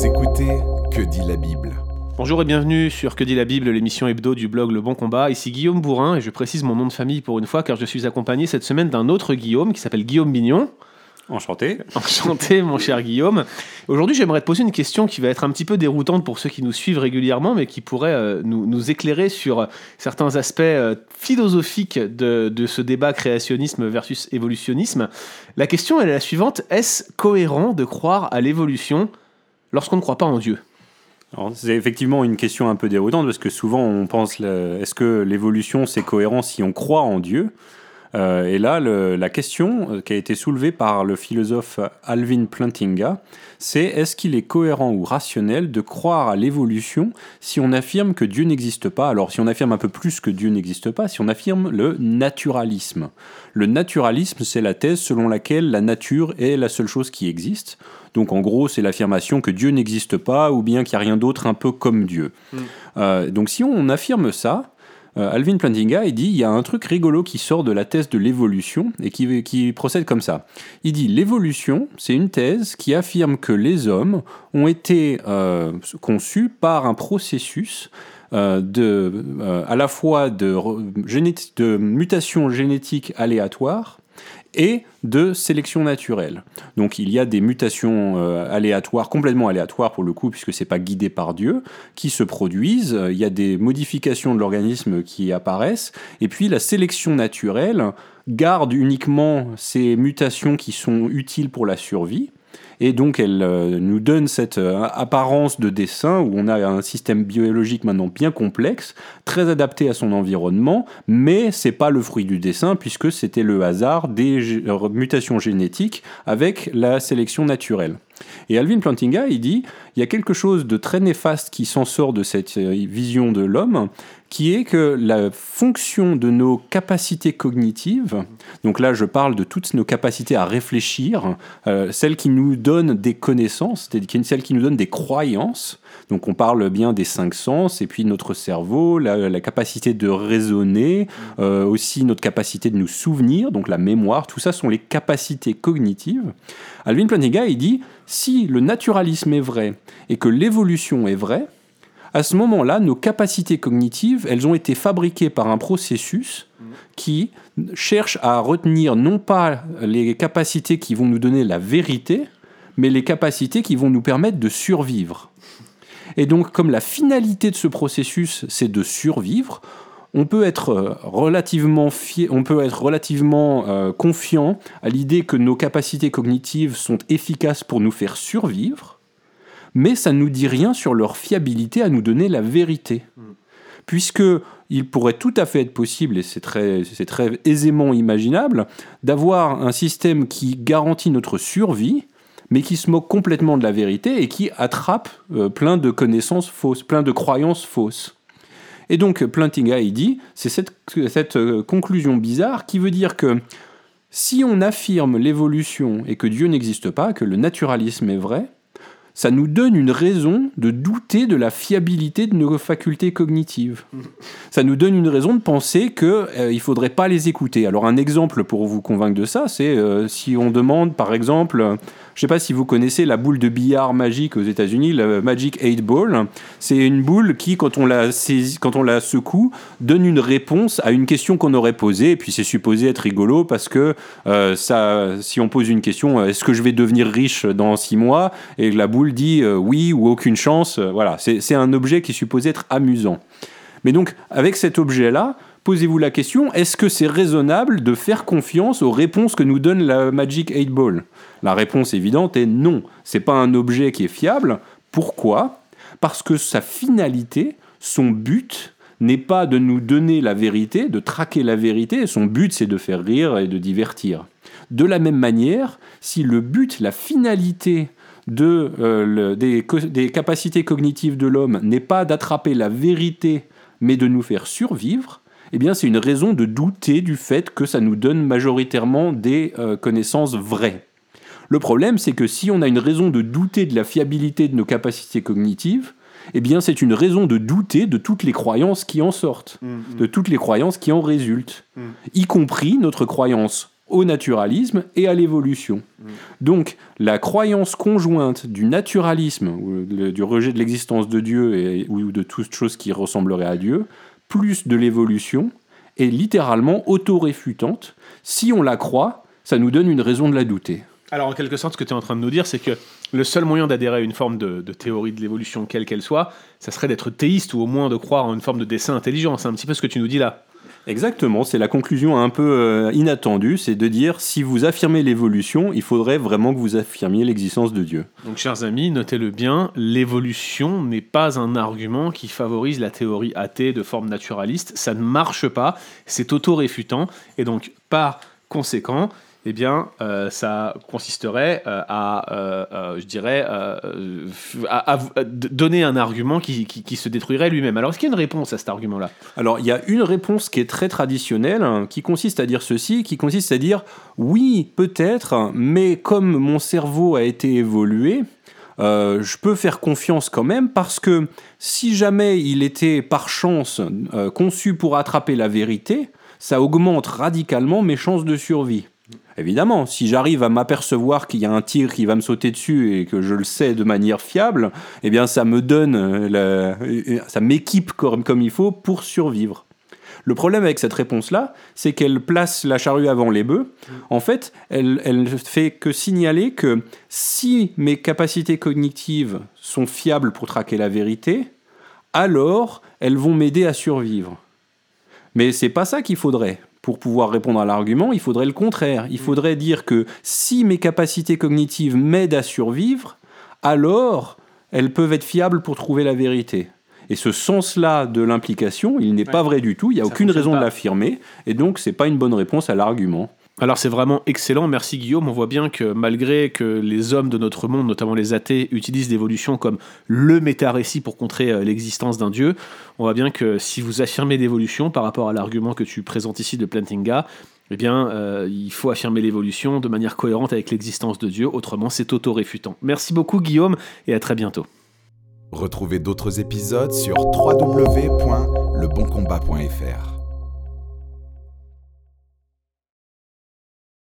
Vous écoutez Que dit la Bible Bonjour et bienvenue sur Que dit la Bible, l'émission hebdo du blog Le Bon Combat. Ici Guillaume Bourrin et je précise mon nom de famille pour une fois car je suis accompagné cette semaine d'un autre Guillaume qui s'appelle Guillaume Bignon. Enchanté. Enchanté, mon cher Guillaume. Aujourd'hui, j'aimerais te poser une question qui va être un petit peu déroutante pour ceux qui nous suivent régulièrement, mais qui pourrait euh, nous, nous éclairer sur certains aspects euh, philosophiques de, de ce débat créationnisme versus évolutionnisme. La question elle est la suivante est-ce cohérent de croire à l'évolution lorsqu'on ne croit pas en Dieu. C'est effectivement une question un peu déroutante parce que souvent on pense est-ce que l'évolution c'est cohérent si on croit en Dieu? Et là, le- la question euh, qui a été soulevée par le philosophe Alvin Plantinga, c'est est-ce qu'il est cohérent ou rationnel de croire à l'évolution si on affirme que Dieu n'existe pas? Alors, si on affirme un peu plus que Dieu n'existe pas, si on affirme le naturalisme. Le naturalisme, c'est la thèse selon laquelle la nature est la seule chose qui existe. Donc en gros, c'est l'affirmation que Dieu n'existe pas ou bien qu'il n'y a rien d'autre un peu comme Dieu. Euh, donc si on affirme ça, euh, Alvin Plantinga, il dit il y a un truc rigolo qui sort de la thèse de l'évolution et qui, procède comme ça. Il dit l'évolution, c'est une thèse qui affirme que les hommes ont été euh, conçus par un processus euh, euh, à la fois de, de mutation génétique aléatoire et de sélection naturelle. Donc il y a des mutations euh, aléatoires, complètement aléatoires pour le coup, puisque c'est pas guidé par Dieu, qui se produisent. Il y a des modifications de l'organisme qui apparaissent, et puis la sélection naturelle garde uniquement ces mutations qui sont utiles pour la survie. Et donc, elle euh, nous donne cette euh, apparence de dessin où on a un système biologique maintenant bien complexe, très adapté à son environnement, mais c'est pas le fruit du dessin puisque c'était le hasard des euh, mutations génétiques avec la sélection naturelle. Et Alvin Plantinga, il dit, il y a quelque chose de très néfaste qui s'en sort de cette vision de l'homme, qui est que la fonction de nos capacités cognitives, donc là je parle de toutes nos capacités à réfléchir, celles qui nous donnent des connaissances, c'est-à-dire celles qui nous donnent des croyances, donc on parle bien des cinq sens, et puis notre cerveau, la, la capacité de raisonner, euh, aussi notre capacité de nous souvenir, donc la mémoire, tout ça sont les capacités cognitives. Alvin Plantinga, il dit, si le naturalisme est vrai et que l'évolution est vraie, à ce moment-là, nos capacités cognitives, elles ont été fabriquées par un processus qui cherche à retenir non pas les capacités qui vont nous donner la vérité, mais les capacités qui vont nous permettre de survivre. Et donc, comme la finalité de ce processus, c'est de survivre, on peut être euh, relativement, fi- on peut être relativement euh, confiant à l'idée que nos capacités cognitives sont efficaces pour nous faire survivre, mais ça ne nous dit rien sur leur fiabilité à nous donner la vérité. Puisque il pourrait tout à fait être possible, et c'est très, c'est très aisément imaginable, d'avoir un système qui garantit notre survie, mais qui se moque complètement de la vérité et qui attrape euh, plein de connaissances fausses, plein de croyances fausses. Et donc Plantinga, il dit, c'est cette, euh, conclusion bizarre qui veut dire que si on affirme l'évolution et que Dieu n'existe pas, que le naturalisme est vrai, ça nous donne une raison de douter de la fiabilité de nos facultés cognitives. Ça nous donne une raison de penser qu'il ne faudrait pas les écouter. Alors un exemple pour vous convaincre de ça, c'est euh, si on demande par exemple, euh, je ne sais pas si vous connaissez la boule de billard magique aux États-Unis, la Magic 8 Ball, c'est une boule qui, quand on la quand on la secoue, donne une réponse à une question qu'on aurait posée. Et puis c'est supposé être rigolo parce que euh, ça, si on pose une question, euh, est-ce que je vais devenir riche dans six mois? Et la boule dit euh, oui ou aucune chance. euh, voilà, c'est un objet qui est supposé être amusant. Mais donc, avec cet objet-là, posez-vous la question, est-ce que c'est raisonnable de faire confiance aux réponses que nous donne la Magic 8 Ball? La réponse évidente est non. C'est pas un objet qui est fiable. Pourquoi? Parce que sa finalité, son but, n'est pas de nous donner la vérité, de traquer la vérité. Son but, c'est de faire rire et de divertir. De la même manière, si le but, la finalité de, euh, le- des, capacités cognitives de l'homme n'est pas d'attraper la vérité, mais de nous faire survivre, eh bien c'est une raison de douter du fait que ça nous donne majoritairement des euh, connaissances vraies. Le problème, c'est que si on a une raison de douter de la fiabilité de nos capacités cognitives, eh bien c'est une raison de douter de toutes les croyances qui en sortent, de toutes les croyances qui en résultent, y compris notre croyance au naturalisme et à l'évolution. Donc la croyance conjointe du naturalisme, ou le- du rejet de l'existence de Dieu et, ou de toute chose qui ressemblerait à Dieu, plus de l'évolution, est littéralement autoréfutante. Si on la croit, ça nous donne une raison de la douter. Alors, en quelque sorte, ce que tu es en train de nous dire, c'est que le seul moyen d'adhérer à une forme de, de théorie de l'évolution, quelle qu'elle soit, ça serait d'être théiste ou au moins de croire en une forme de dessin intelligent. C'est un petit peu ce que tu nous dis là. Exactement, c'est la conclusion un peu euh, inattendue, c'est de dire si vous affirmez l'évolution, il faudrait vraiment que vous affirmiez l'existence de Dieu. Donc, chers amis, notez-le bien, l'évolution n'est pas un argument qui favorise la théorie athée de forme naturaliste. Ça ne marche pas, c'est auto-réfutant, et donc, par conséquent, eh bien, euh, ça consisterait euh, à, euh, je dirais, à, donner un argument qui, se détruirait lui-même. Alors, est-ce qu'il y a une réponse à cet argument-là? Alors, il y a une réponse qui est très traditionnelle, hein, qui consiste à dire ceci, qui consiste à dire oui, peut-être, mais comme mon cerveau a été évolué, je peux faire confiance quand même parce que si jamais il était par chance conçu pour attraper la vérité, ça augmente radicalement mes chances de survie. Évidemment, si j'arrive à m'apercevoir qu'il y a un tigre qui va me sauter dessus et que je le sais de manière fiable, eh bien ça me donne, euh, la- euh, ça m'équipe comme, comme il faut pour survivre. Le problème avec cette réponse-là, c'est qu'elle place la charrue avant les bœufs. En fait, elle, elle ne fait que signaler que si mes capacités cognitives sont fiables pour traquer la vérité, alors elles vont m'aider à survivre. Mais c'est pas ça qu'il faudrait. Pour pouvoir répondre à l'argument, il faudrait le contraire. Il faudrait dire que si mes capacités cognitives m'aident à survivre, alors elles peuvent être fiables pour trouver la vérité. Et ce sens-là de l'implication, il n'est pas vrai du tout. Il n'y a Ça aucune raison de l'affirmer. Et donc, c'est pas une bonne réponse à l'argument. Alors c'est vraiment excellent, merci Guillaume. On voit bien que malgré que les hommes de notre monde, notamment les athées, utilisent l'évolution comme le méta-récit pour contrer euh, l'existence d'un dieu, on voit bien que si vous affirmez l'évolution par rapport à l'argument que tu présentes ici de Plantinga, eh bien euh, il faut affirmer l'évolution de manière cohérente avec l'existence de Dieu, autrement c'est auto-réfutant. Merci beaucoup Guillaume et à très bientôt. Retrouvez d'autres épisodes sur www.leboncombat.fr.